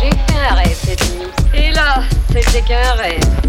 J'ai fait un rêve cette nuit. Et là, c'était qu'un rêve.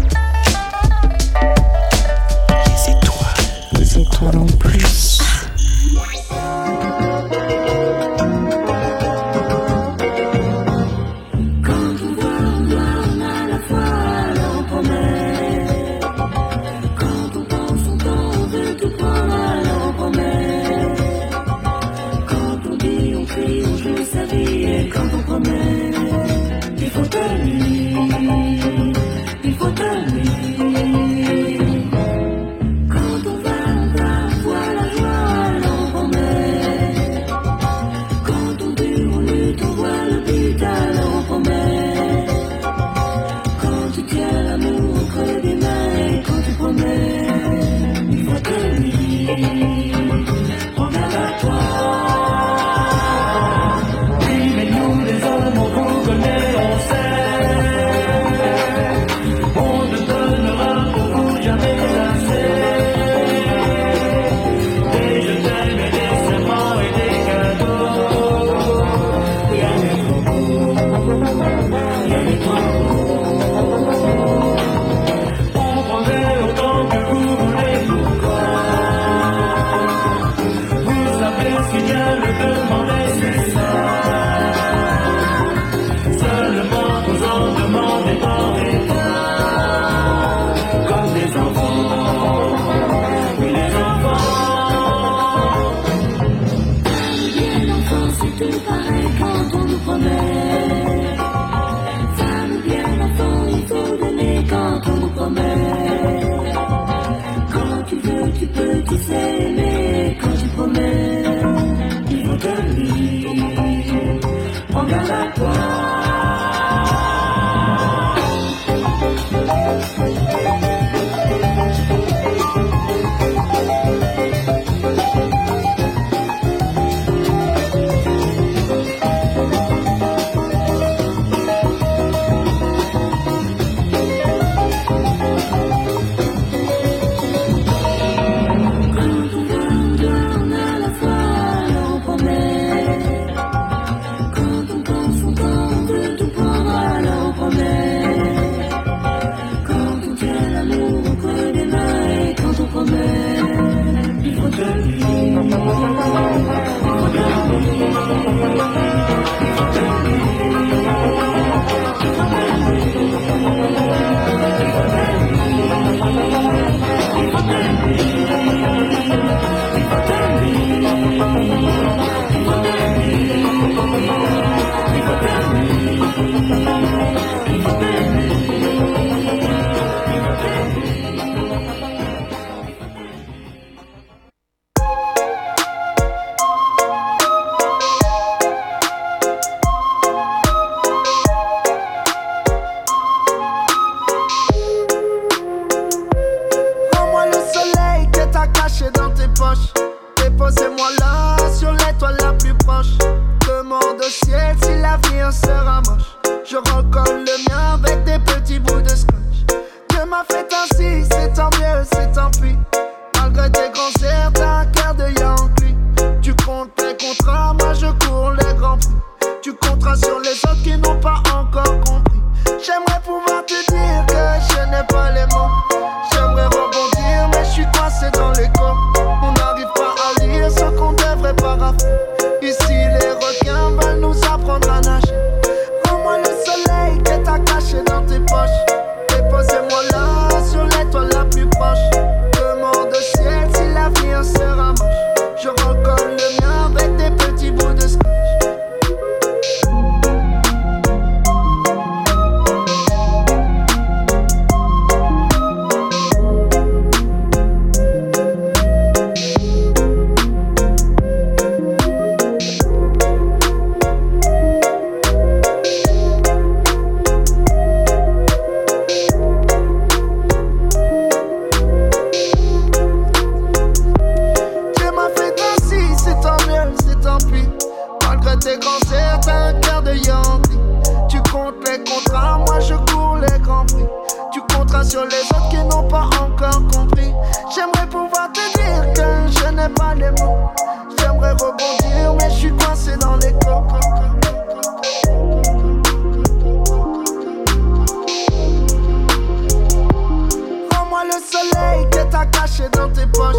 Que t'as caché dans tes poches.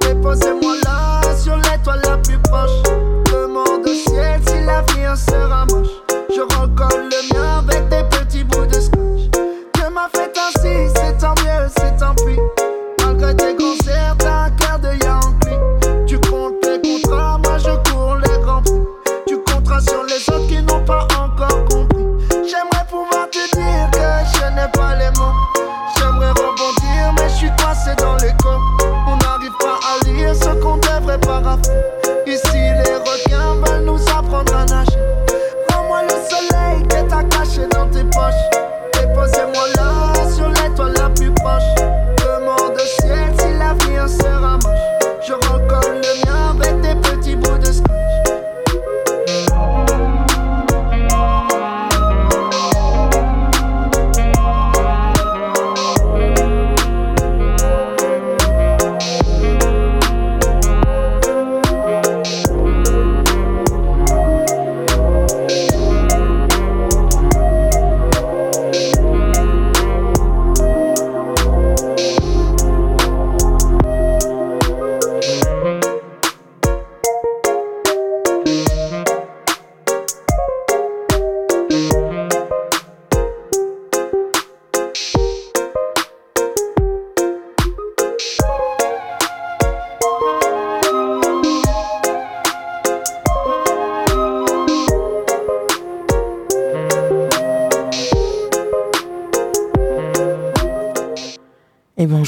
Déposez-moi là sur l'étoile la plus proche. Demande au ciel si l'avenir sera moche.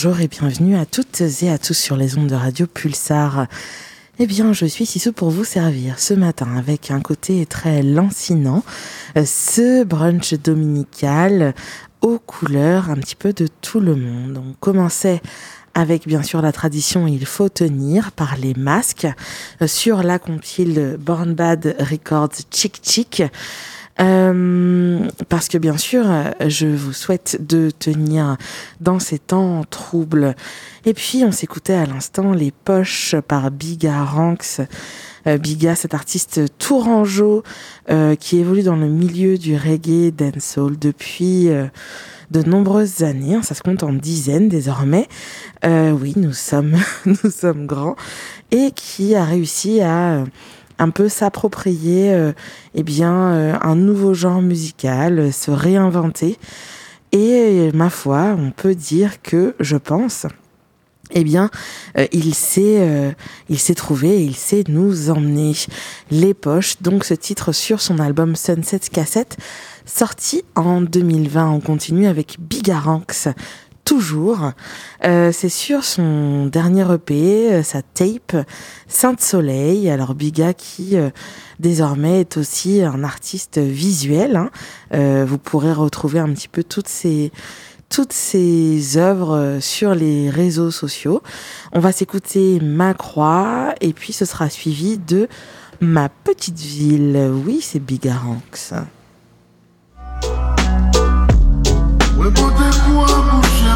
Bonjour et bienvenue à toutes et à tous sur les ondes de Radio Pulsar. Eh bien, je suis Sissou pour vous servir ce matin avec un côté très lancinant, euh, ce brunch dominical aux couleurs un petit peu de tout le monde. On commençait avec bien sûr la tradition Il faut tenir par les masques euh, sur la compile Born Bad Records Chick Chick. Euh, parce que bien sûr, je vous souhaite de tenir dans ces temps troubles. Et puis, on s'écoutait à l'instant Les Poches par Biga Ranks. Euh, Biga, cet artiste tourangeau euh, qui évolue dans le milieu du reggae dancehall depuis euh, de nombreuses années. Ça se compte en dizaines désormais. Oui, nous sommes, nous sommes grands. Et qui a réussi à un peu s'approprier euh, eh bien euh, un nouveau genre musical, euh, se réinventer. Et ma foi, on peut dire que je pense eh bien, il s'est, euh, il s'est trouvé, il sait nous emmener les poches. Donc, ce titre sur son album Sunset Cassette, sorti en 2020. On continue avec Bigaranx, toujours. Euh, c'est sur son dernier EP, euh, sa tape Sainte Soleil. Alors Biga qui euh, désormais est aussi un artiste visuel. hein. Vous pourrez retrouver un petit peu toutes toutes ses œuvres sur les réseaux sociaux. On va s'écouter Ma Croix et puis ce sera suivi de Ma Petite Ville. Oui, c'est Bigaranx. Ouais,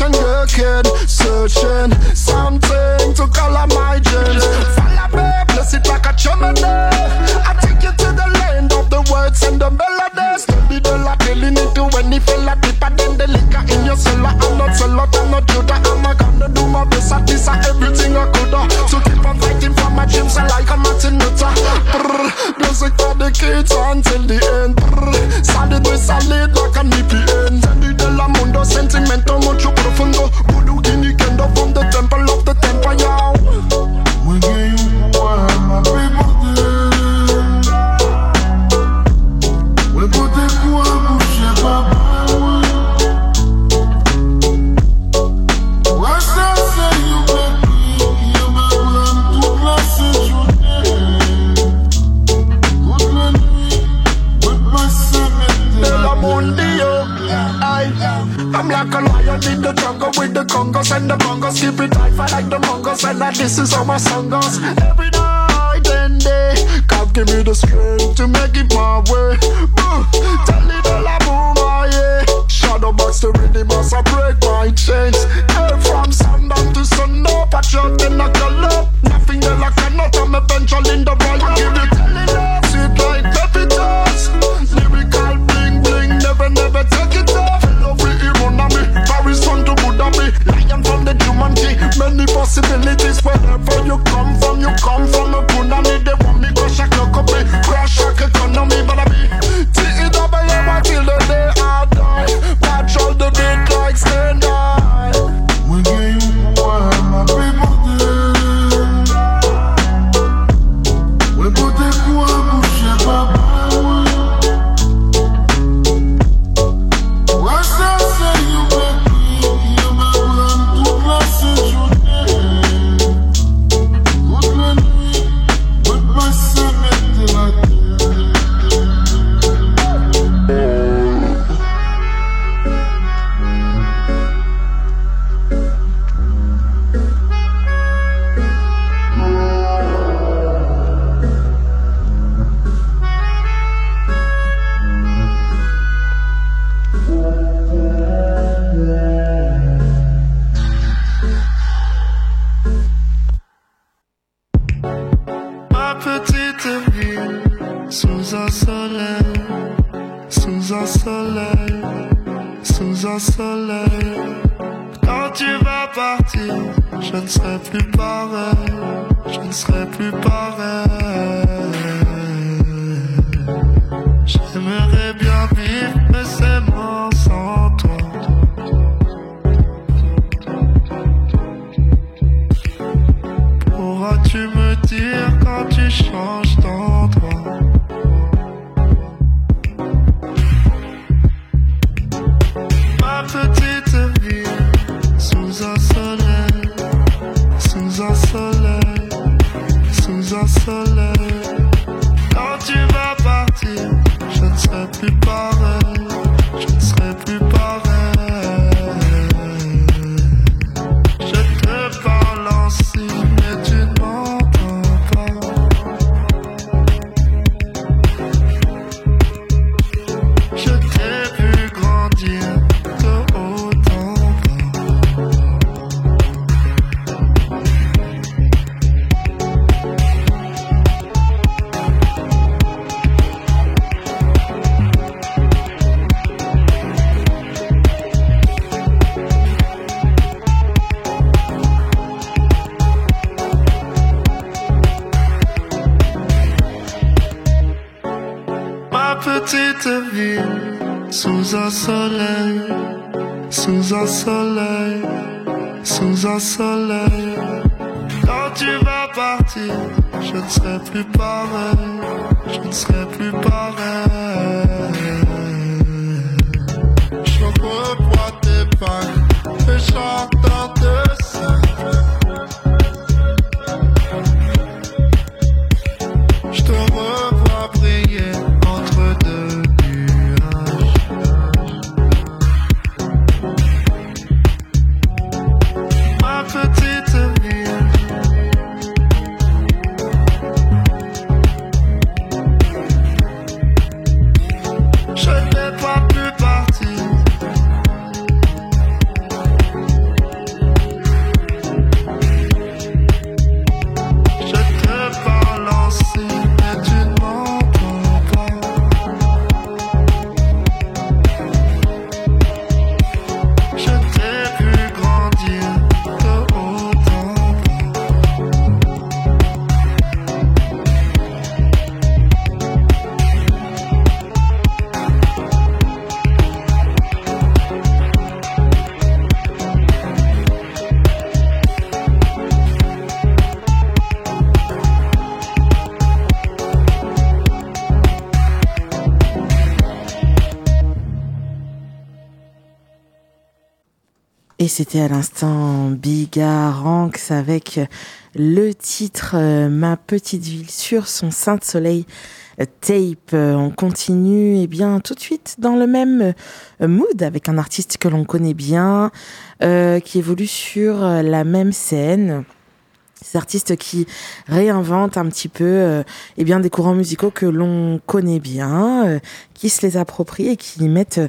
like a Russian girl kid, searching something to color my jeans. Follow me, bless it like a chimney. I take you to the land of the words and the melodies. Study the la killing it to any fella deeper than the liquor in your cellar. I'm not cellar, Not Judah. I'm a gonna do my best at this and everything I coulda. Uh. So keep on fighting for my dreams I like a Martin Luther. Music for the kids until the end. Brr, solid with solid like an EPN. Senti de la mundo, sentimento mucho profundo. Voodoo guinea kendo from the Rolling in the jungle with the congos and the bongos. Keep it tight, fight like the mongos. And I listen to my song goes every night and day. God give me the strength to make it my way. Boo. Tell it all I boom, yeah. Shadow box to rhythm, must I break my chains. Hail from sundown. un soleil, sous un soleil. Quand tu vas partir, je ne serai plus pareil, je ne serai plus pareil. Je revois tes pagnes et. c'était à l'instant Bigaranx avec le titre euh, Ma petite ville sur son saint soleil tape. Euh, on continue et bien tout de suite dans le même euh, mood avec un artiste que l'on connaît bien qui évolue sur la même scène ces artistes qui réinventent un petit peu euh, eh bien des courants musicaux que l'on connaît bien, euh, qui se les approprient et qui mettent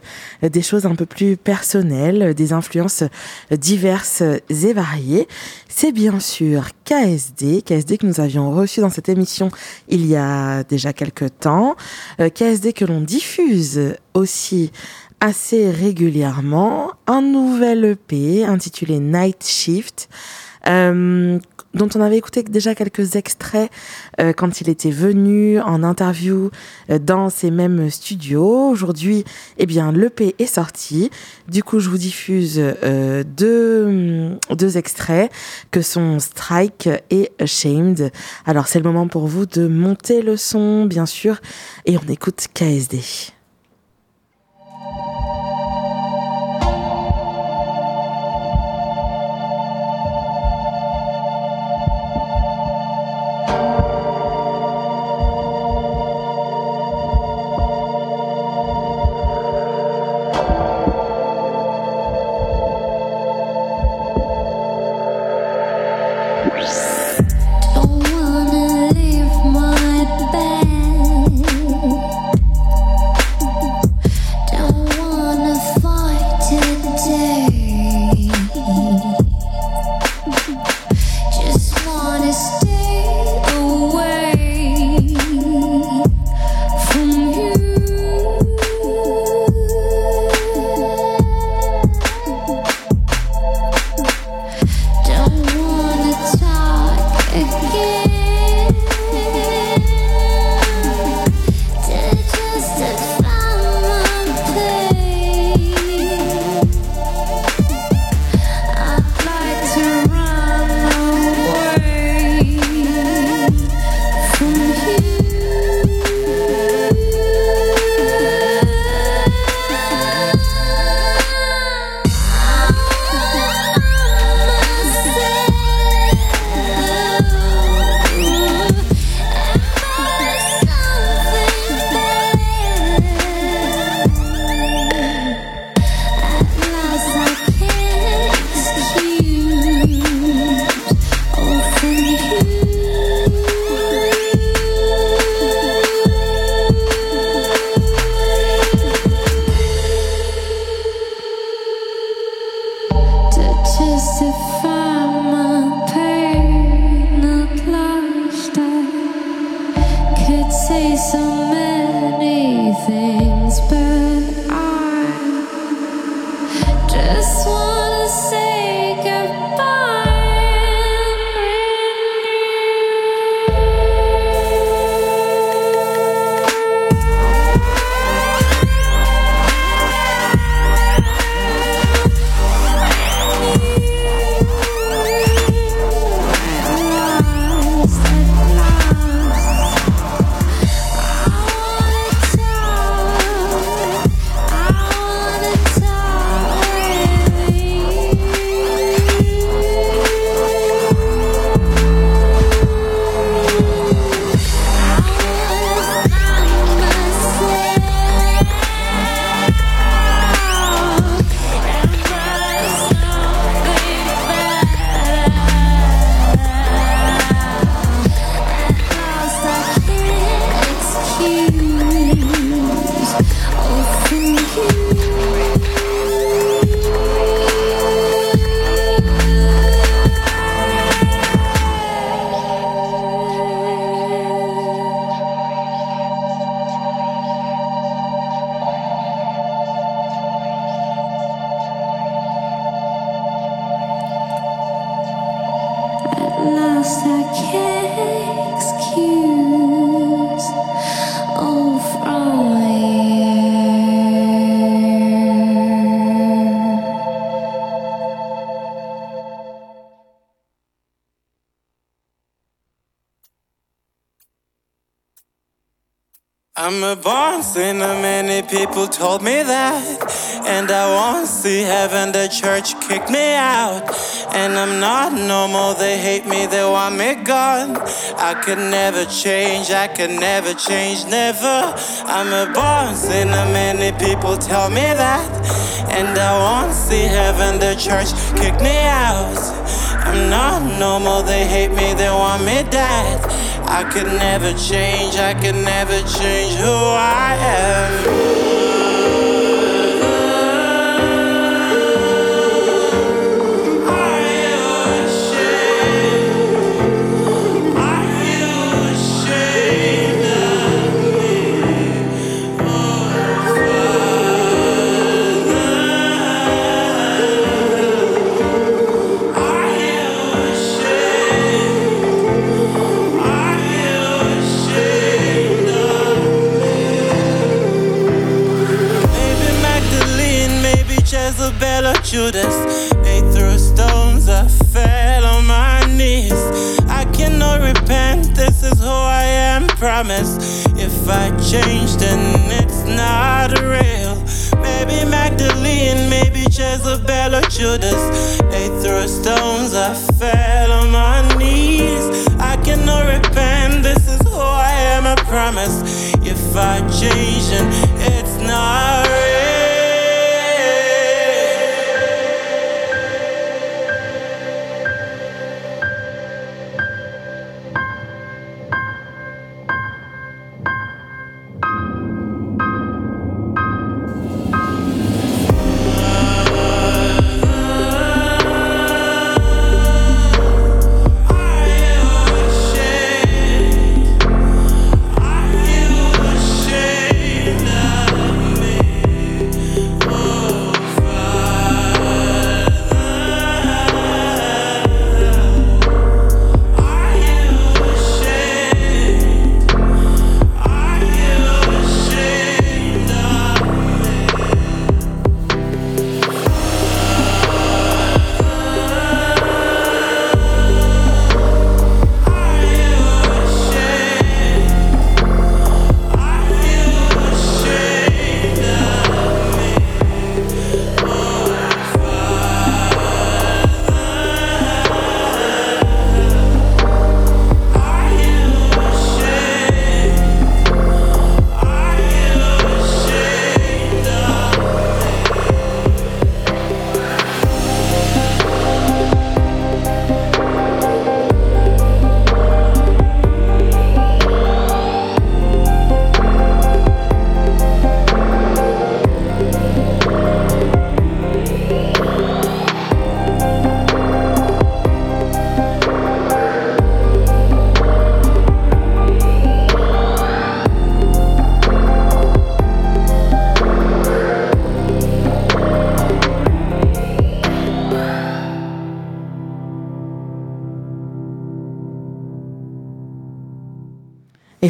euh, des choses un peu plus personnelles, des influences diverses et variées. C'est bien sûr KSD, KSD que nous avions reçu dans cette émission il y a déjà quelques temps, KSD que l'on diffuse aussi assez régulièrement, un nouvel EP intitulé Night Shift. Euh, dont on avait écouté déjà quelques extraits euh, quand il était venu en interview euh, dans ces mêmes studios. Aujourd'hui, eh bien, l'EP est sorti. Du coup, je vous diffuse euh, deux, deux extraits que sont Strike et Ashamed. Alors, c'est le moment pour vous de monter le son, bien sûr, et on écoute KSD. Música people told me that. And I won't see heaven, the church kicked me out. And I'm not normal, they hate me, they want me gone. I could never change, I could never change, never. I'm a born sinner, many people tell me that. And I won't see heaven, the church kicked me out. I'm not normal, they hate me, they want me dead. I could never change, I could never change who I am. Judas. They threw stones, I fell on my knees. I cannot repent, this is who I am, promise. If I change, then it's not real. Maybe Magdalene, maybe Jezebel or Judas. They threw stones, I fell on my knees. I cannot repent, this is who I am, I promise. If I change, then it's not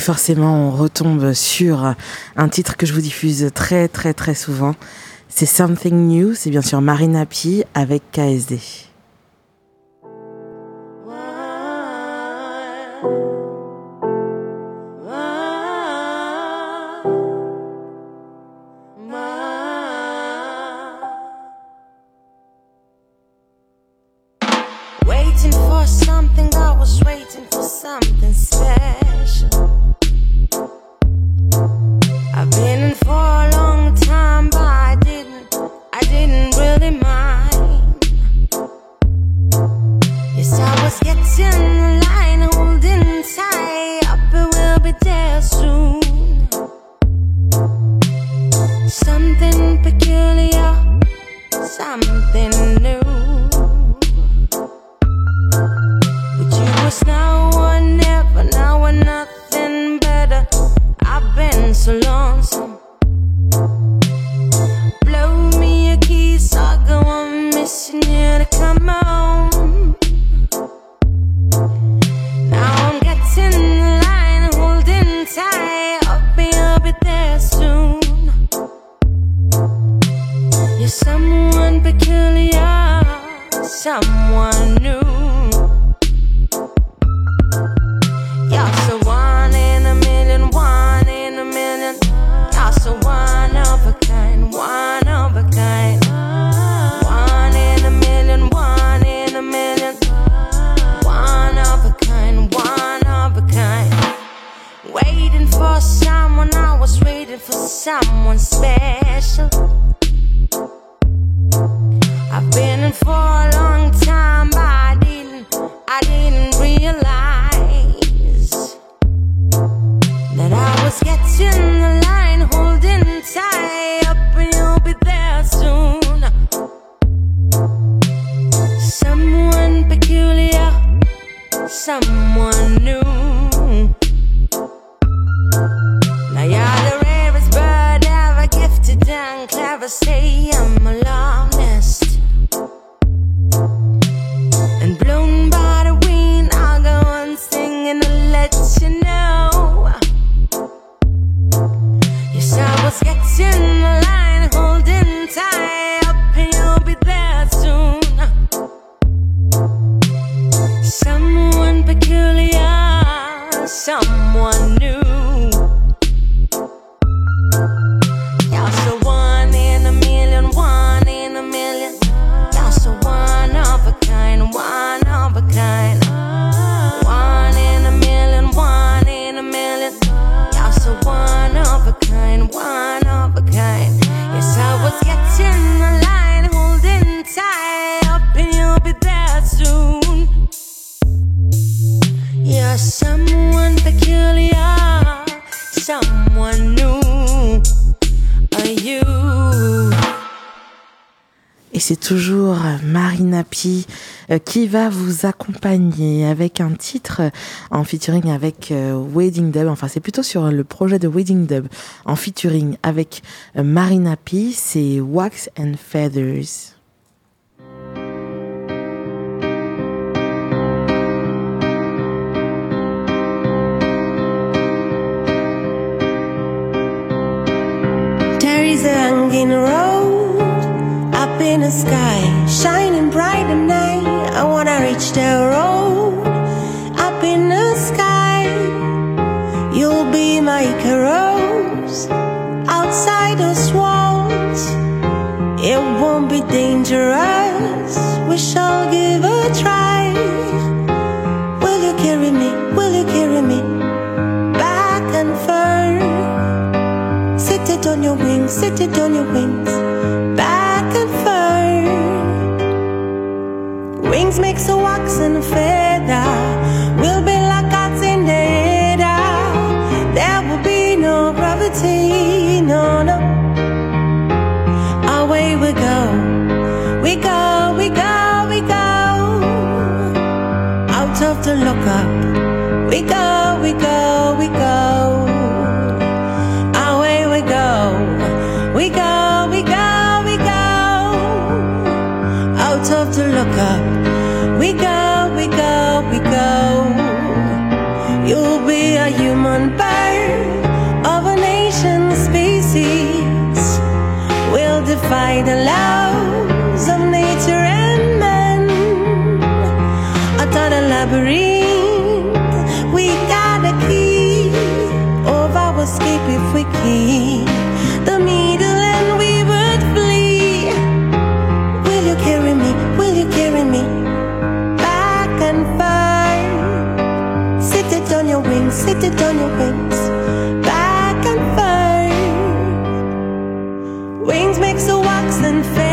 forcément, on retombe sur un titre que je vous diffuse très très très souvent. C'est Something New, c'est bien sûr Marina P avec KSD. You're so one in a million, one in a c'est toujours Marina Pi euh, qui va vous accompagner avec un titre euh, en featuring avec euh, Wedding Dub. Enfin, c'est plutôt sur le projet de Wedding Dub en featuring avec Marina Pi, c'est Wax and Feathers. the sky, shining bright at night. I wanna reach the road up in the sky. You'll be my rose outside the walls. It won't be dangerous. We shall give a try. Will you carry me? Will you carry me back and forth? Sit it on your wings. Sit it on your wings. and fade out. Wings makes a wax and fade.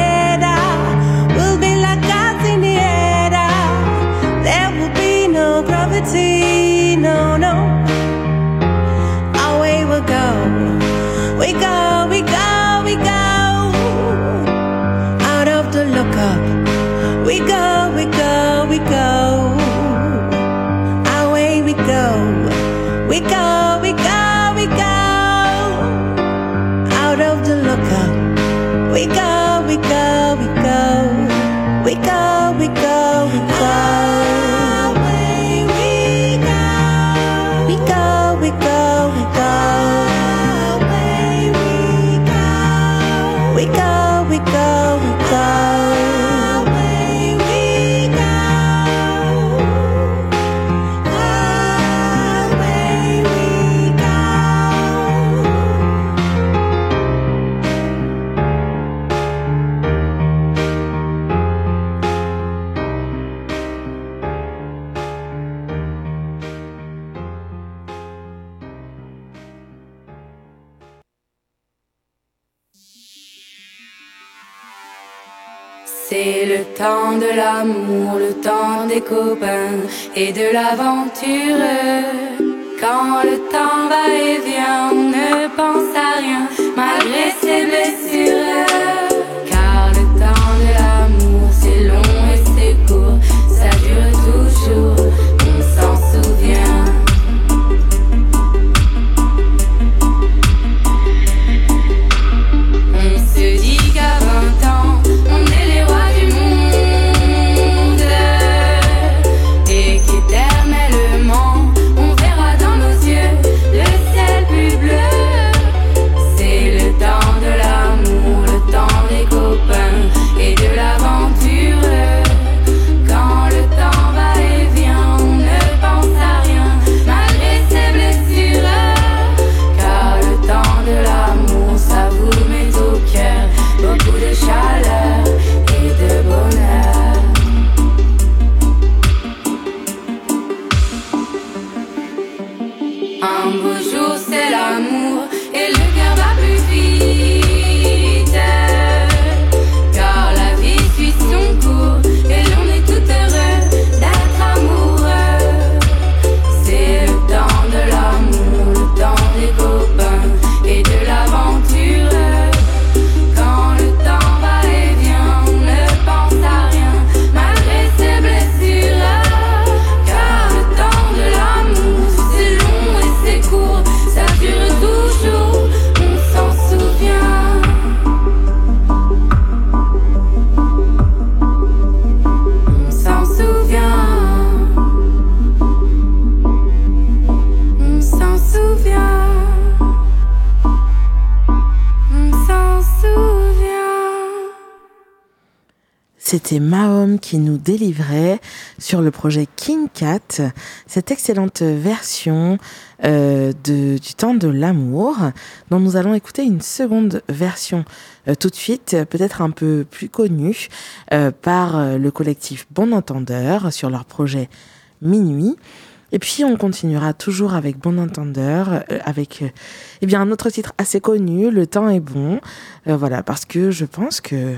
Le temps des copains et de l'aventure. Quand le temps va et vient, on ne pense à rien malgré ses blessures. C'était Mahom qui nous délivrait sur le projet King Cat cette excellente version euh, de, du temps de l'amour dont nous allons écouter une seconde version euh, tout de suite, peut-être un peu plus connue euh, par le collectif Bon Entendeur sur leur projet Minuit. Et puis on continuera toujours avec Bon Entendeur, avec eh bien un autre titre assez connu, Le temps est bon. voilà, parce que je pense que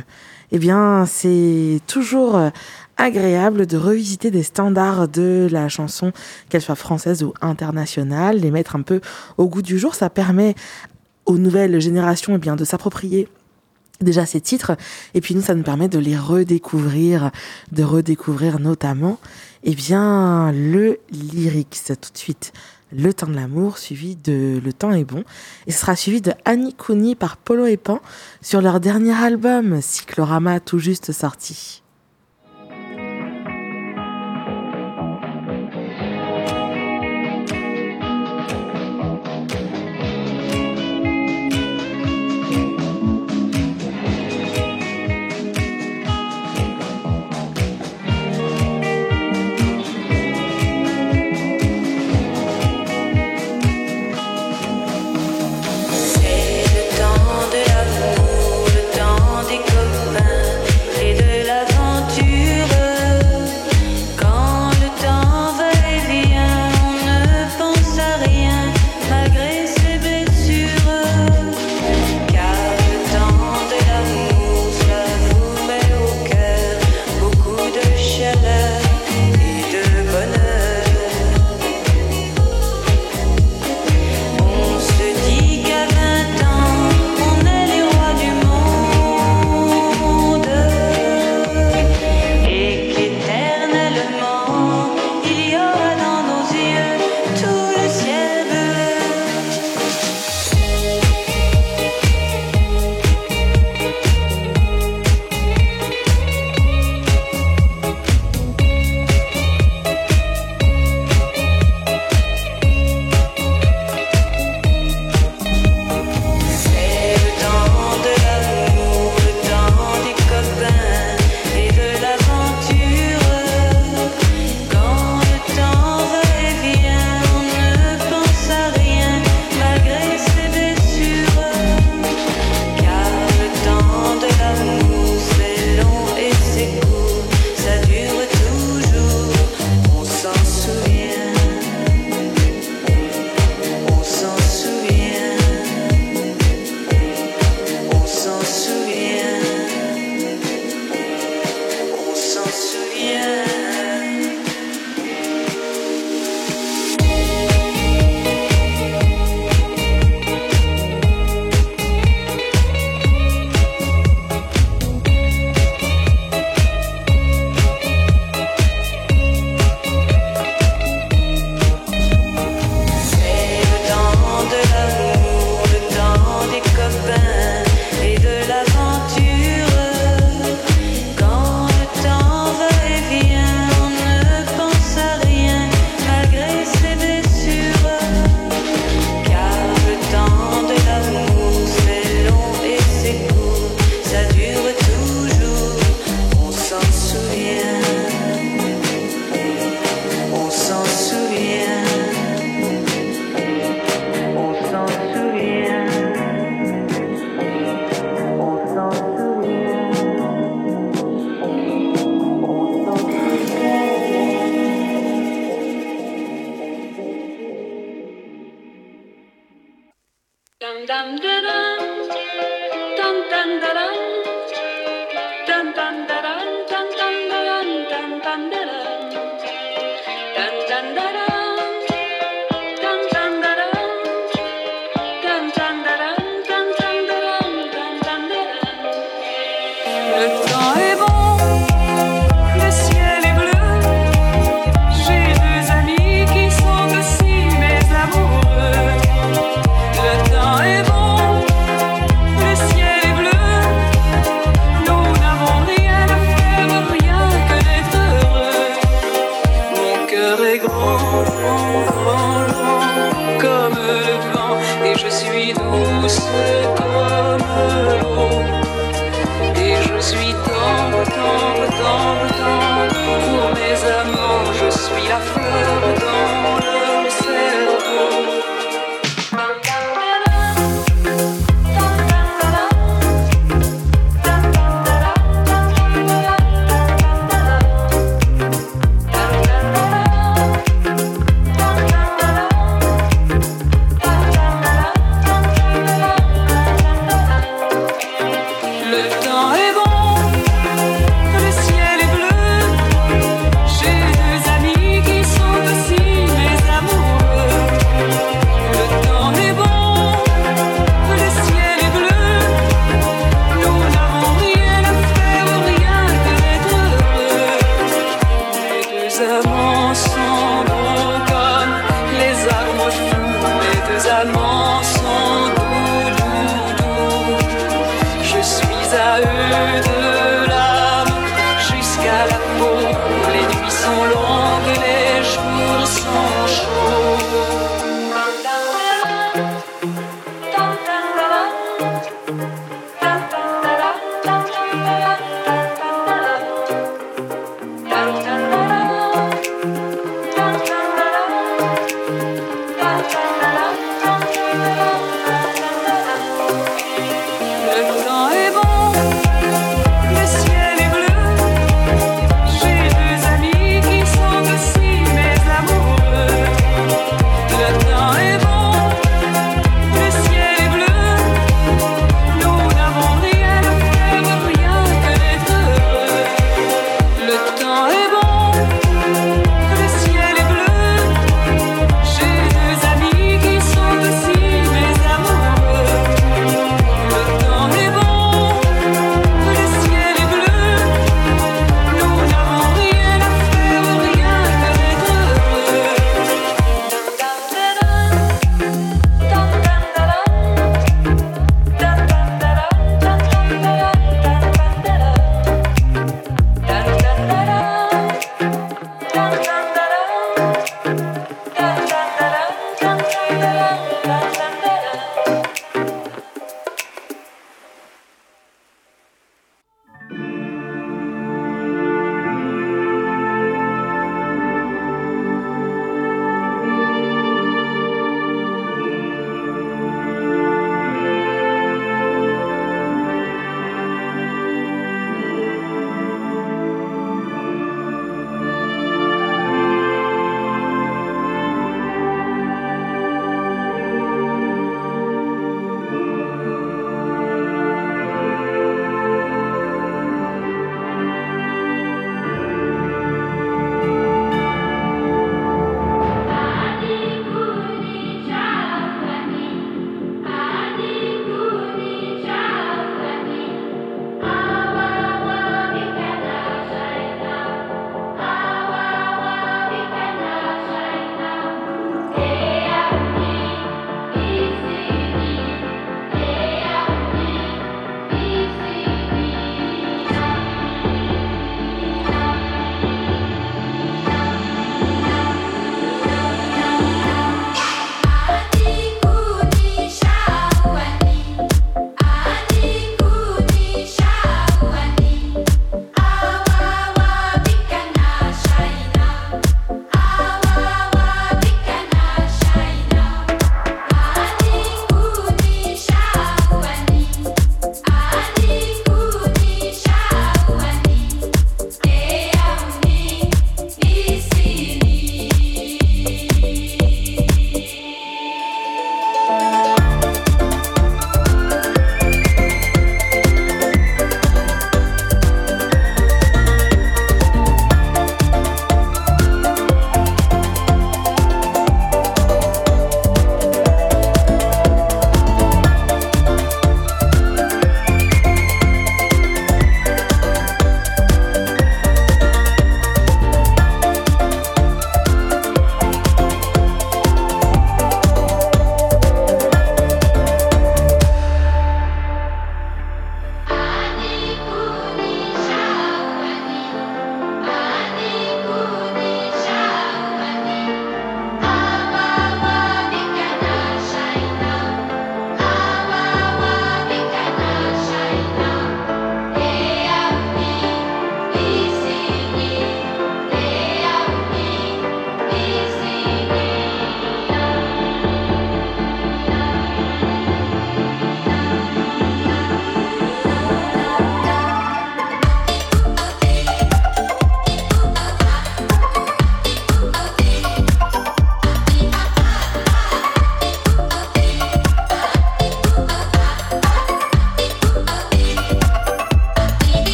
eh bien, c'est toujours euh, agréable de revisiter des standards de la chanson, qu'elle soit française ou internationale, les mettre un peu au goût du jour. Ça permet aux nouvelles générations eh bien, de s'approprier déjà ces titres et puis nous ça nous permet de les redécouvrir de redécouvrir notamment eh bien le lyrics tout de suite le temps de l'amour, suivi de Le temps est bon. Et sera suivi de Annie Cooney par Polo et Pan sur leur dernier album, Cyclorama, tout juste sorti.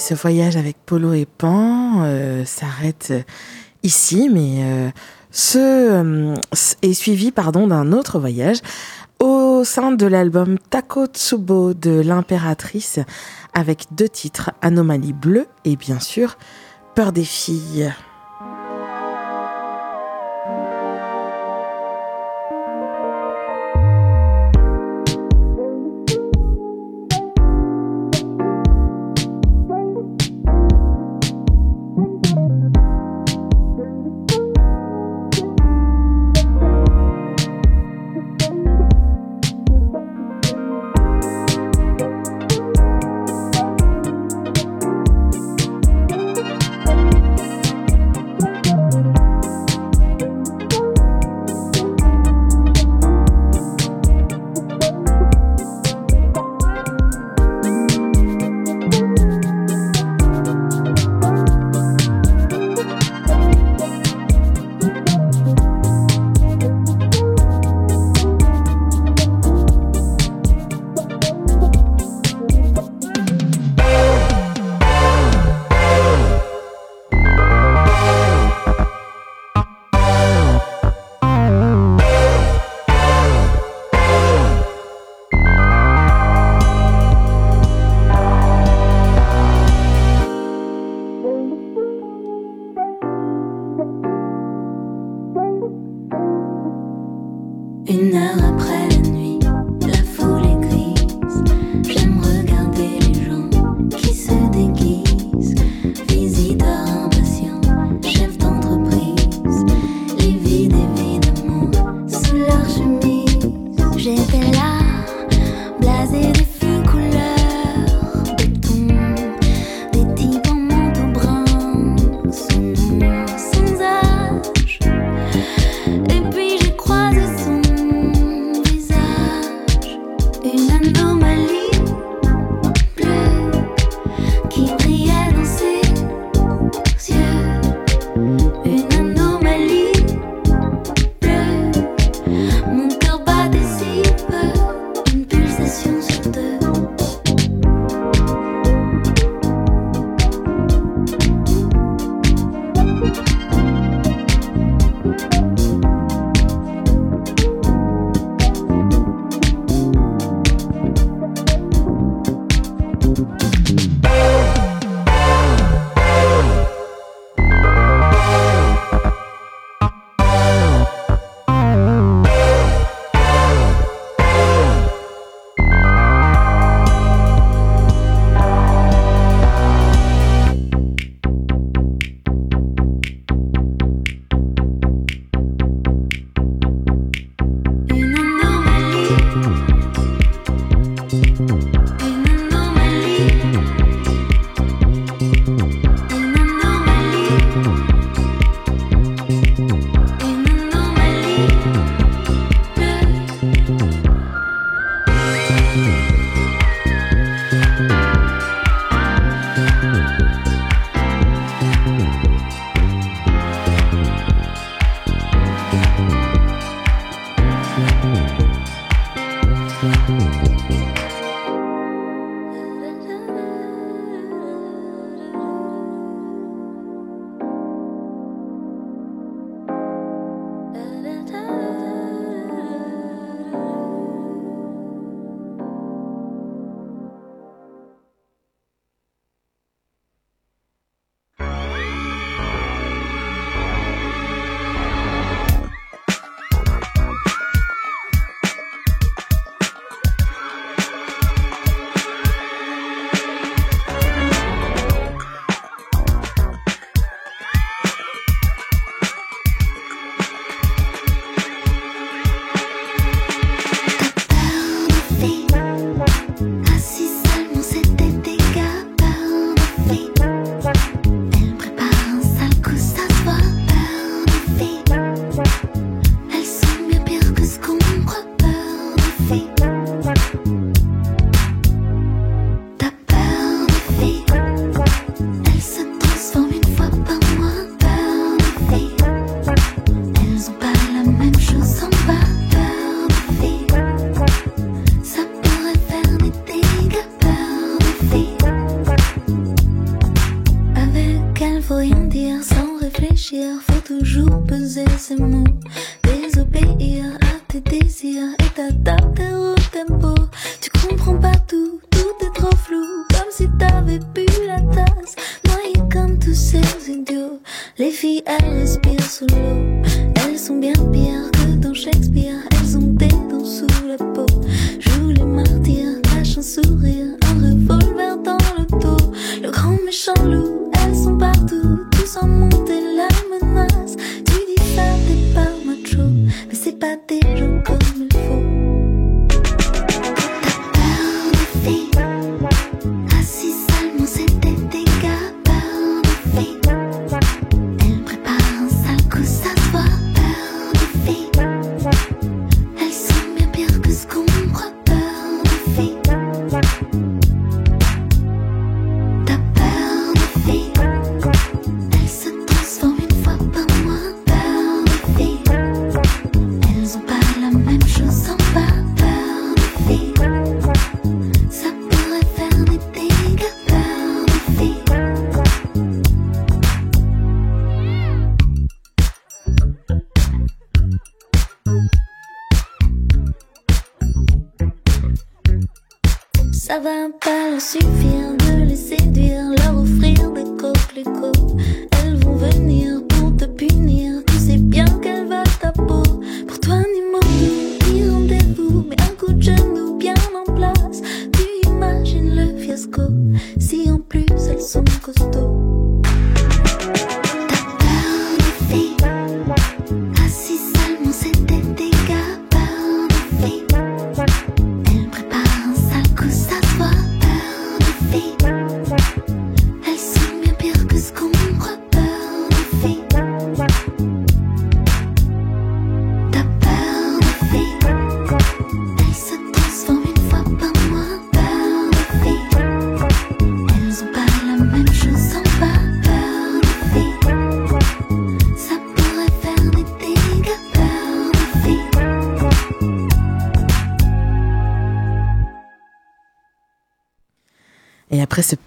Ce voyage avec Polo et Pan euh, s'arrête ici, mais euh, ce euh, est suivi pardon d'un autre voyage au sein de l'album Takotsubo de l'impératrice avec deux titres Anomalie bleue et bien sûr Peur des filles.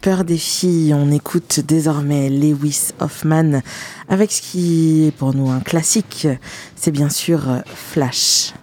peur des filles, on écoute désormais Lewis Hoffman avec ce qui est pour nous un classique, c'est bien sûr Flash.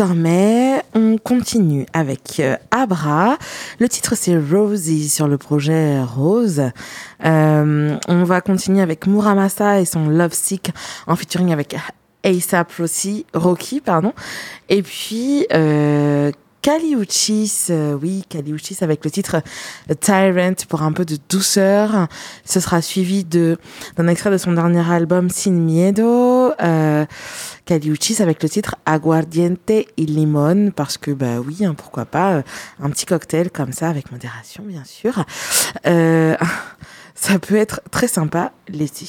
On continue avec euh, Abra. Le titre c'est Rosie sur le projet Rose. Euh, on va continuer avec Muramasa et son Love Sick en featuring avec ASAP Rocky pardon. Et puis euh, Kaliuchis, euh, oui, Kaliuchis avec le titre Tyrant pour un peu de douceur. Ce sera suivi d'un extrait de son dernier album Sin Miedo. Euh, Kaliuchis avec le titre Aguardiente y Limon parce que bah oui, hein, pourquoi pas euh, un petit cocktail comme ça avec modération bien sûr. Ça peut être très sympa l'été.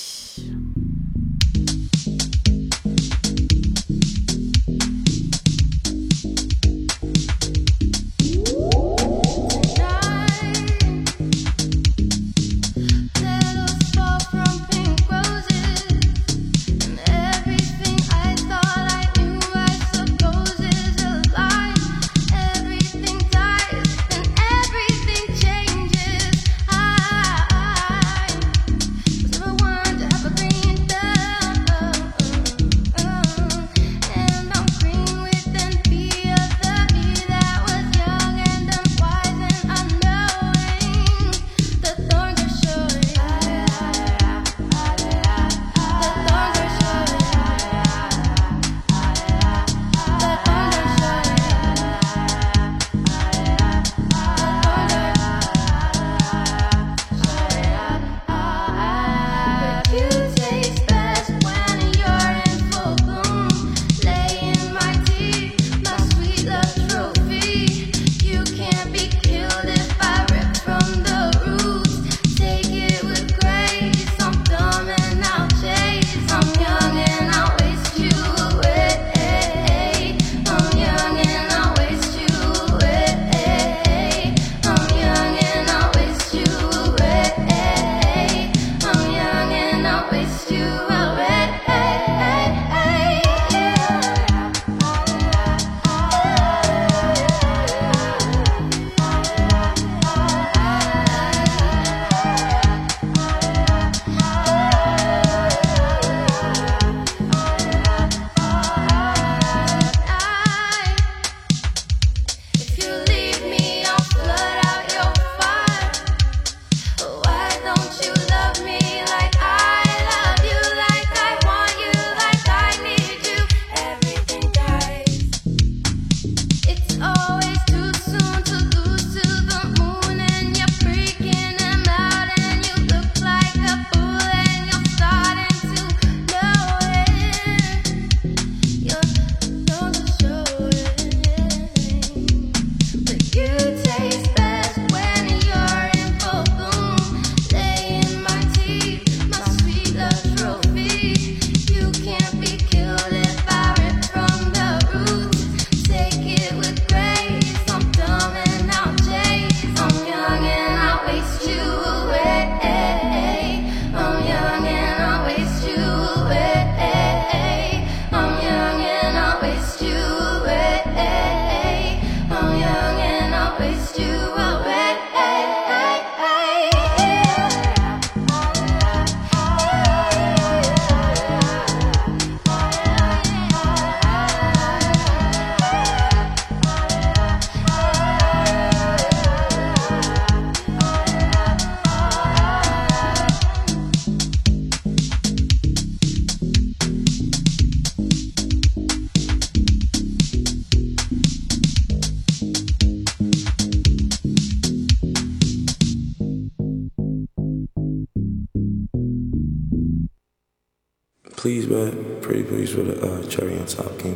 Please, but pretty please with a uh, cherry on top, King.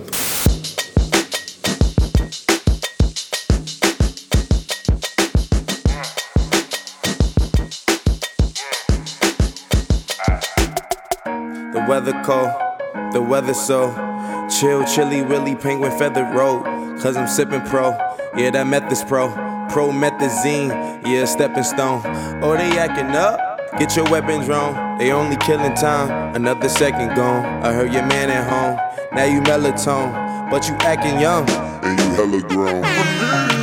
The weather cold, the weather so chill, chilly, willy, penguin feathered road. Cause I'm sipping pro, yeah, that meth is pro. Promethazine, yeah, stepping stone. Oh, they acting up? Get your weapons wrong. They only killing time. Another second gone. I heard your man at home. Now you melatonin, but you acting young. And you hella grown.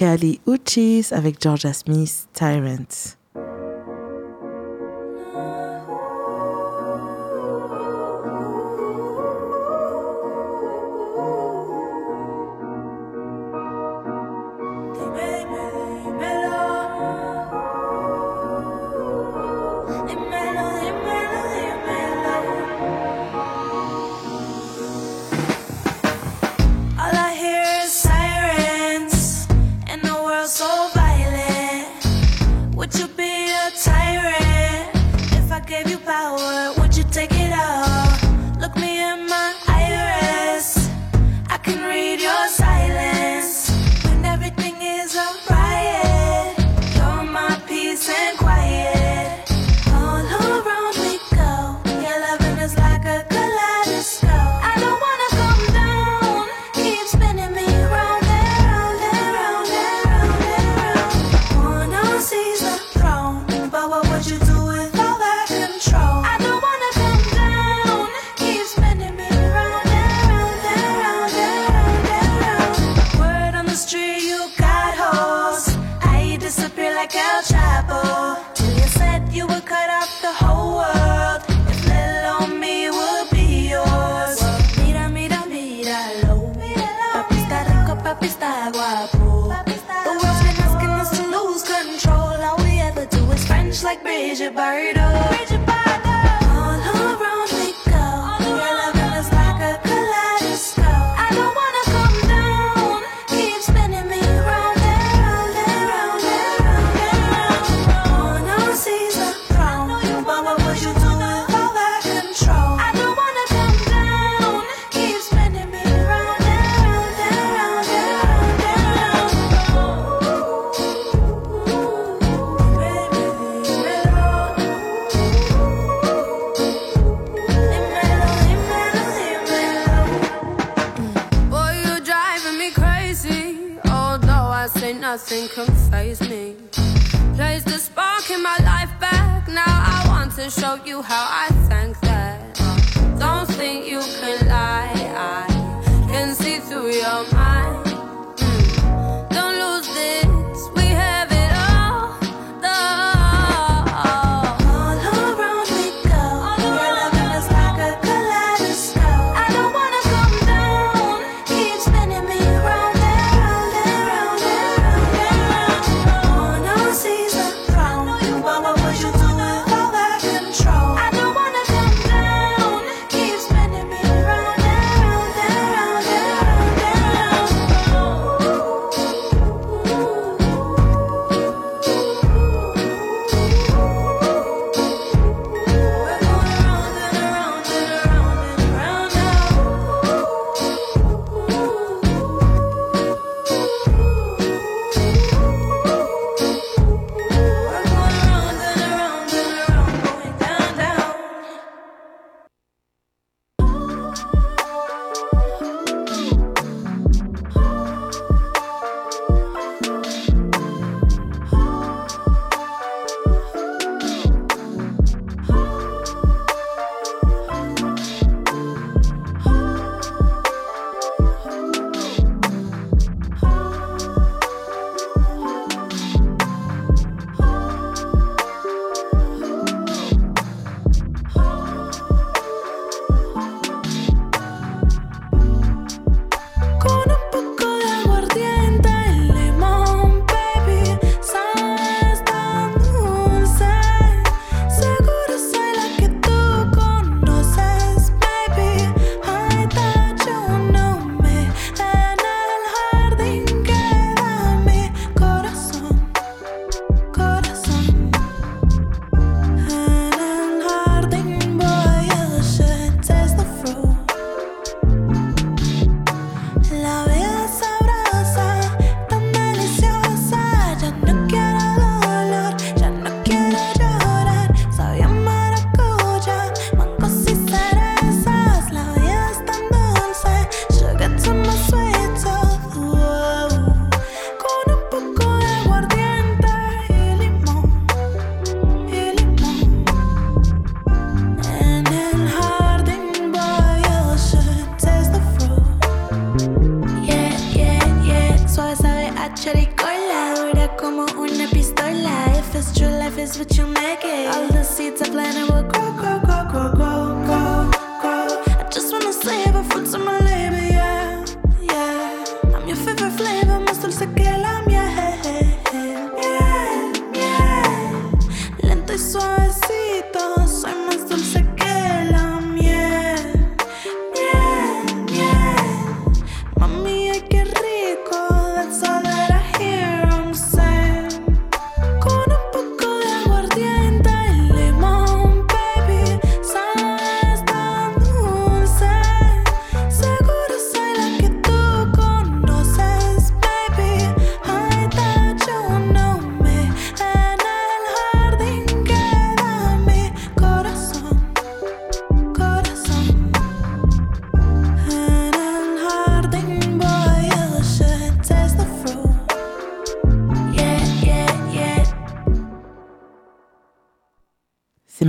Kelly Uchis avec Georgia Smith, Tyrant.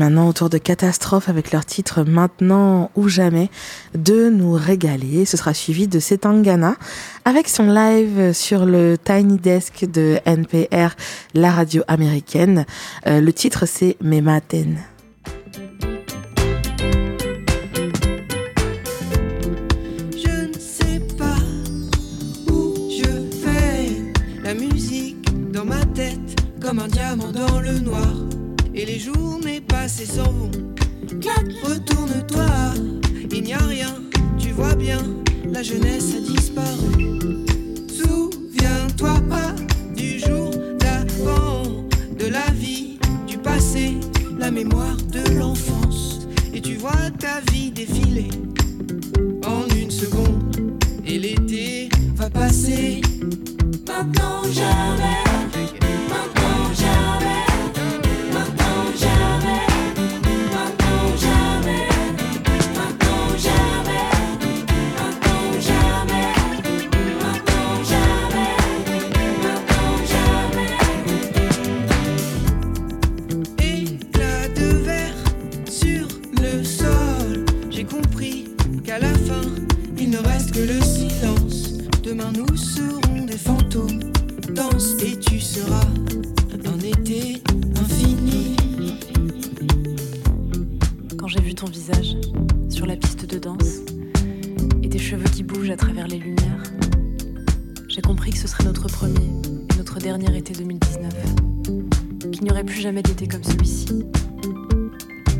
Maintenant au tour de Catastrophe avec leur titre Maintenant ou jamais de nous régaler. Ce sera suivi de Setangana avec son live sur le Tiny Desk de NPR, la radio américaine. Euh, le titre c'est Mematen. Comme un diamant dans le noir. Et les journées Retourne-toi, il n'y a rien, tu vois bien, la jeunesse a disparu. Souviens-toi pas du jour d'avant, de la vie, du passé, la mémoire de l'enfance. Et tu vois ta vie défiler en une seconde. Et l'été va passer. Maintenant jamais. Tu seras un été infini. Quand j'ai vu ton visage sur la piste de danse et tes cheveux qui bougent à travers les lumières, j'ai compris que ce serait notre premier et notre dernier été 2019. Qu'il n'y aurait plus jamais d'été comme celui-ci.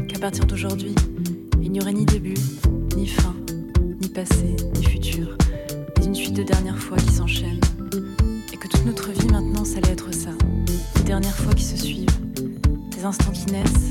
Qu'à partir d'aujourd'hui, il n'y aurait ni début, ni fin, ni passé, ni futur, mais une suite de dernières fois qui s'enchaînent. Des instants qui naissent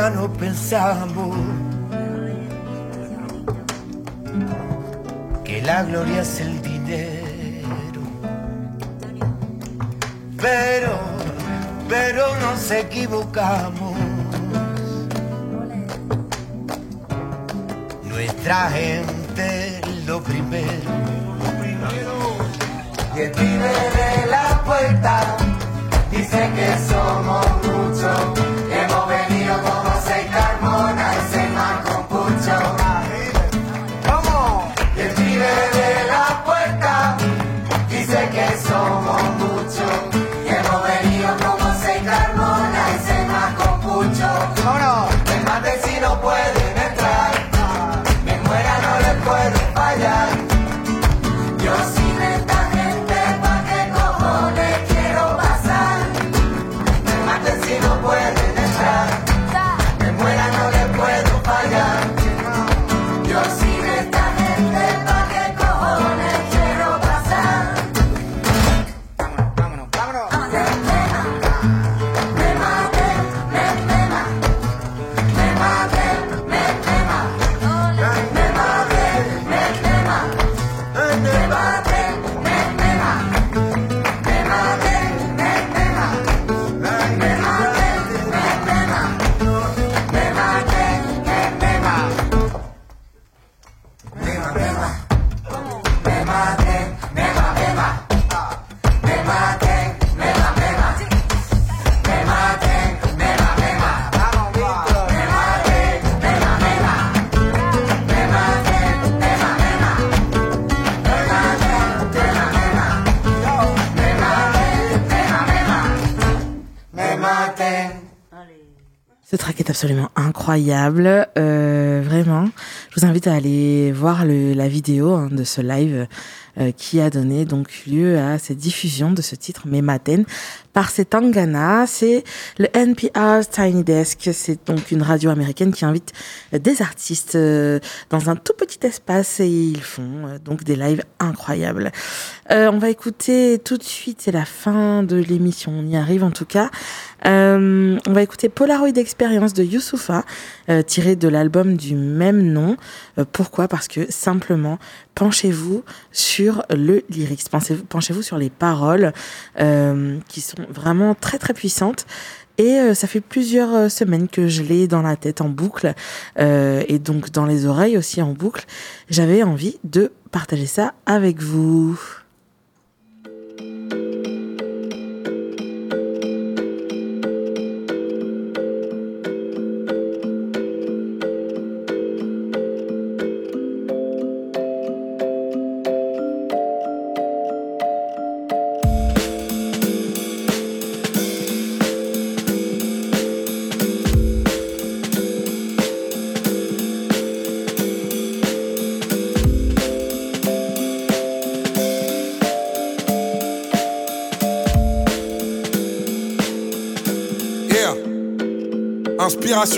Vida no pensamos que la gloria es el dinero. Pero, pero nos equivocamos. Nuestra gente lo primero. Y el pibe de la puerta dice que somos muchos. Hemos venido como seis carmonas track est absolument incroyable, euh, vraiment. Je vous invite à aller voir la vidéo hein, de ce live euh, qui a donné donc lieu à cette diffusion de ce titre Mematen par Setangana. C'est le NPR Tiny Desk. C'est donc une radio américaine qui invite des artistes euh, dans un tout petit espace et ils font euh, donc des lives incroyables. Euh, on va écouter tout de suite, c'est la fin de l'émission, on y arrive en tout cas. On va écouter Polaroid Experience de Youssoufa, tiré de l'album du même nom. Pourquoi? Parce que simplement, penchez-vous sur le lyrics, penchez-vous sur les paroles qui sont vraiment très très puissantes. Et euh, ça fait plusieurs euh, semaines que je l'ai dans la tête en boucle euh, et donc dans les oreilles aussi en boucle. J'avais envie de partager ça avec vous.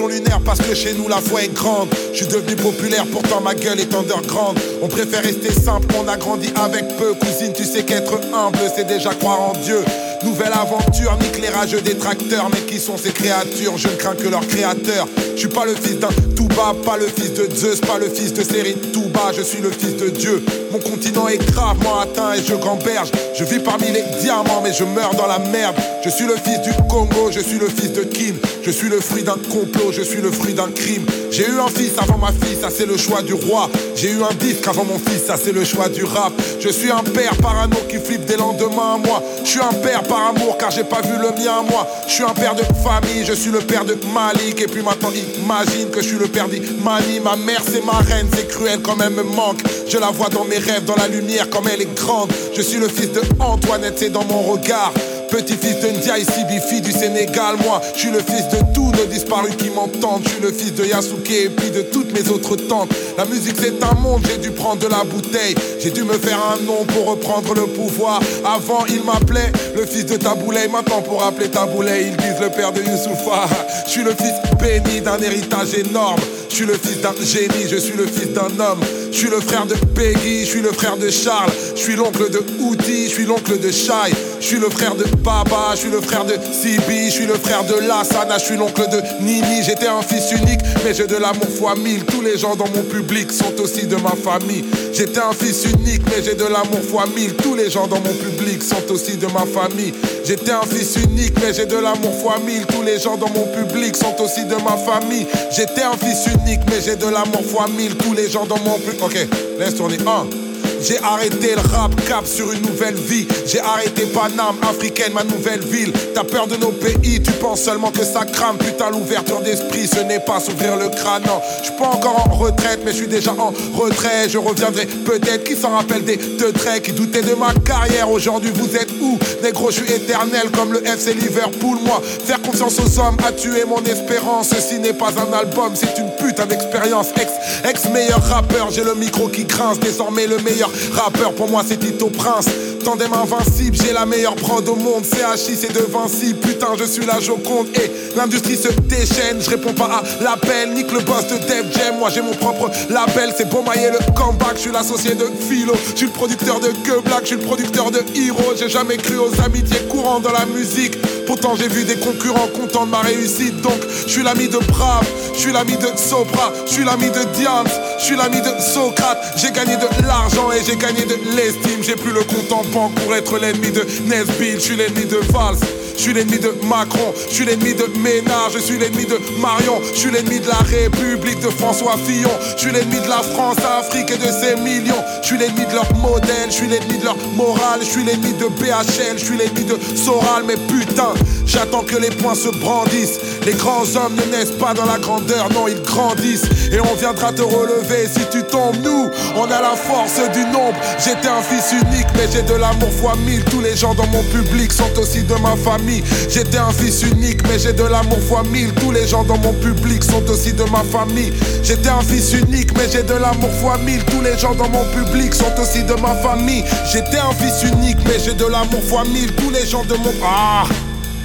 Lunaire parce que chez nous la foi est grande. Je suis devenu populaire, pourtant ma gueule est underground. On préfère rester simple, on a grandi avec peu. Cousine, tu sais qu'être humble, c'est déjà croire en Dieu. Nouvelle aventure, nique les rageux détracteurs. Mais qui sont ces créatures? Je ne crains que leur créateur. Je suis pas le fils d'un Touba, pas le fils de Zeus, pas le fils de série Touba, je suis le fils de Dieu. Mon continent est gravement atteint et je gamberge. Je vis parmi les diamants, mais je meurs dans la merde. Je suis le fils du Congo, je suis le fils de Kim. Je suis le fruit d'un complot, je suis le fruit d'un crime. J'ai eu un fils avant ma fille, ça c'est le choix du roi. J'ai eu un disque avant mon fils, ça c'est le choix du rap. Je suis un père parano qui flippe des lendemains à moi. Je suis un père par amour car j'ai pas vu le mien à moi. Je suis un père de famille, je suis le père de Malik. Et puis maintenant imagine que je suis le père d'Imani. Ma mère c'est ma reine, c'est cruel quand elle me manque. Je la vois dans mes rêves, dans la lumière comme elle est grande. Je suis le fils de Antoinette, c'est dans mon regard. Petit-fils de Ndiaye Sibifi du Sénégal, moi, je suis le fils de tous nos disparus qui m'entendent. Je suis le fils de Yasuke et puis de toutes mes autres tantes. La musique c'est un monde, j'ai dû prendre de la bouteille. J'ai dû me faire un nom pour reprendre le pouvoir. Avant, il m'appelait le fils de Taboulay. Maintenant, pour appeler Taboulay, ils disent le père de Youssoufa. Je suis le fils béni d'un héritage énorme. Je suis le fils d'un génie, je suis le fils d'un homme. Je suis le frère de Peggy, je suis le frère de Charles. Je suis l'oncle de Outi, je suis l'oncle de Shai. Je suis le frère de Baba, je suis le frère de Sibi, je suis le frère de Lassana, je suis l'oncle de Nini. J'étais un fils unique, mais j'ai de l'amour fois mille. Tous les gens dans mon public sont aussi de ma famille. J'étais un fils unique, mais j'ai de l'amour fois mille. Tous les gens dans mon public sont aussi de ma famille. J'étais un fils unique, mais j'ai de l'amour fois mille. Tous les gens dans mon public sont aussi de ma famille. J'étais un fils unique, mais j'ai de l'amour fois mille. Tous les gens dans mon public. Ok, laisse tourner. Un. J'ai arrêté le rap cap sur une nouvelle vie. J'ai arrêté Paname, africaine, ma nouvelle ville. T'as peur de nos pays, tu penses seulement que ça crame. Putain, l'ouverture d'esprit, ce n'est pas s'ouvrir le crâne. Non, je suis pas encore en retraite, mais je suis déjà en retrait. Je reviendrai peut-être. Qui s'en rappelle des deux traits qui doutaient de ma carrière Aujourd'hui, vous êtes où? Négro, je suis éternel comme le FC Liverpool. Moi, faire confiance aux hommes a tué mon espérance. Ceci n'est pas un album, c'est une putain d'expérience. Ex, ex meilleur rappeur, j'ai le micro qui grince. Désormais, le meilleur Rappeur pour moi c'est Tito Prince. Tandem invincible, j'ai la meilleure prod au monde. CHI c'est de Vinci, putain je suis la Joconde. Et l'industrie se déchaîne, je réponds pas à l'appel. Nique le boss de Def Jam, moi j'ai mon propre label. C'est bon mailler le comeback, je suis l'associé de Philo. Je suis le producteur de Que Black, je suis le producteur de Hero. J'ai jamais cru aux amitiés courantes dans la musique Pourtant j'ai vu des concurrents contents de ma réussite Donc je suis l'ami de Brave, je suis l'ami de Sopra Je suis l'ami de Diams, je suis l'ami de Socrate J'ai gagné de l'argent et j'ai gagné de l'estime J'ai plus le compte en banque pour être l'ennemi de Nesbill Je suis l'ennemi de Valls je suis l'ennemi de Macron, je suis l'ennemi de Ménard, je suis l'ennemi de Marion, je suis l'ennemi de la République de François Fillon, je suis l'ennemi de la France, Afrique et de ses millions, je suis l'ennemi de leur modèle, je suis l'ennemi de leur morale, je suis l'ennemi de BHL, je suis l'ennemi de Soral, mais putain, j'attends que les poings se brandissent. Les grands hommes ne naissent pas dans la grandeur, non, ils grandissent. Et on viendra te relever si tu tombes. Nous, on a la force du nombre. J'étais un fils unique, mais j'ai de l'amour fois mille. Tous les gens dans mon public sont aussi de ma famille. J'étais un fils unique, mais j'ai de l'amour fois mille. Tous les gens dans mon public sont aussi de ma famille. J'étais un fils unique, mais j'ai de l'amour fois mille. Tous les gens dans mon public sont aussi de ma famille. J'étais un fils unique, mais j'ai de l'amour fois mille. Tous les gens de mon. Ah!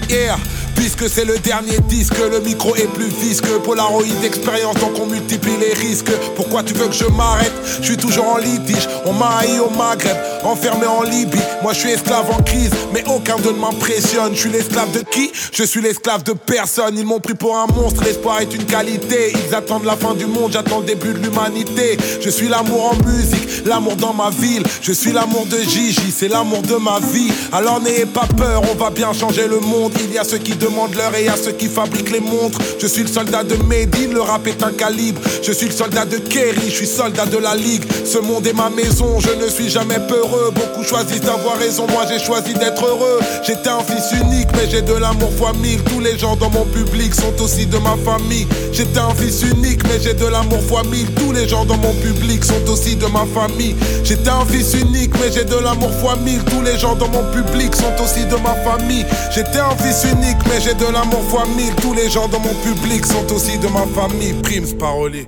Yeah! Puisque c'est le dernier disque, le micro est plus visque. Polaroid d'expérience, donc on multiplie les risques. Pourquoi tu veux que je m'arrête? Je suis toujours en litige. On m'a haï au Maghreb, enfermé en Libye. Moi je suis esclave en crise, mais aucun d'eux ne m'impressionne. Je suis l'esclave de qui? Je suis l'esclave de personne. Ils m'ont pris pour un monstre, l'espoir est une qualité. Ils attendent la fin du monde, j'attends le début de l'humanité. Je suis l'amour en musique, l'amour dans ma ville. Je suis l'amour de Gigi, c'est l'amour de ma vie. Alors n'ayez pas peur, on va bien changer le monde. Il y a ceux qui demande l'heure et à ceux qui fabriquent les montres. Je suis le soldat de Medine, le rap est un calibre. Je suis le soldat de Kerry, je suis soldat de la ligue. Ce monde est ma maison, je ne suis jamais peureux. Beaucoup choisissent d'avoir raison, moi j'ai choisi d'être heureux. J'étais un fils unique, mais j'ai de l'amour fois mille. Tous les gens dans mon public sont aussi de ma famille. J'étais un fils unique, mais j'ai de l'amour fois mille. Tous les gens dans mon public sont aussi de ma famille. J'étais un fils unique, mais j'ai de l'amour fois mille. Tous les gens dans mon public sont aussi de ma famille. J'étais un fils unique, mais j'ai de l'amour fois mille. Tous les gens dans mon public sont aussi de ma famille. Primes parolier.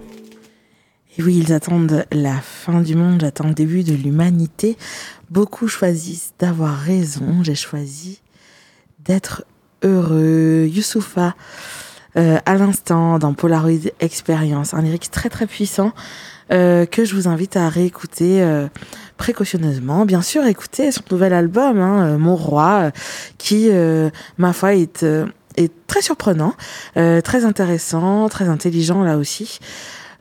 Et oui, ils attendent la fin du monde, j'attends le début de l'humanité. Beaucoup choisissent d'avoir raison. J'ai choisi d'être heureux. Youssoufa, euh, à l'instant dans Polaroid Experience, un lyrique très très puissant euh, que je vous invite à réécouter euh, précautionneusement. Bien sûr, écoutez son nouvel album, hein, euh, Mon Roi, euh, qui, euh, ma foi, est, euh, est très surprenant, euh, très intéressant, très intelligent là aussi.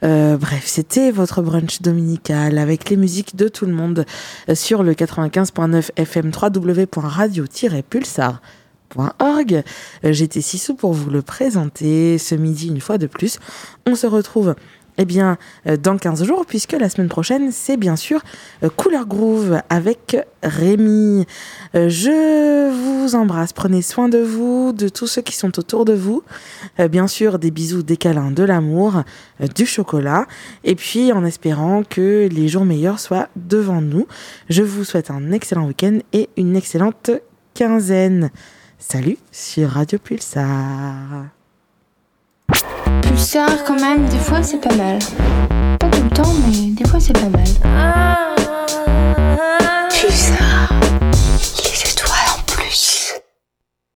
Euh, bref, c'était votre brunch dominical avec les musiques de tout le monde sur le 95.9 FM www.radio-pulsar.org. Euh, J'étais Sissou pour vous le présenter ce midi une fois de plus. On se retrouve eh bien, euh, dans 15 jours, puisque la semaine prochaine, c'est bien sûr euh, Couleur Groove avec Rémi. Euh, Je vous embrasse, prenez soin de vous, de tous ceux qui sont autour de vous. Bien sûr, des bisous, des câlins, de l'amour, du chocolat. Et puis, en espérant que les jours meilleurs soient devant nous, je vous souhaite un excellent week-end et une excellente quinzaine. Salut sur Radio Pulsar. Pulsar, quand même, des fois c'est pas mal. Pas tout le temps, mais des fois c'est pas mal. Pulsar.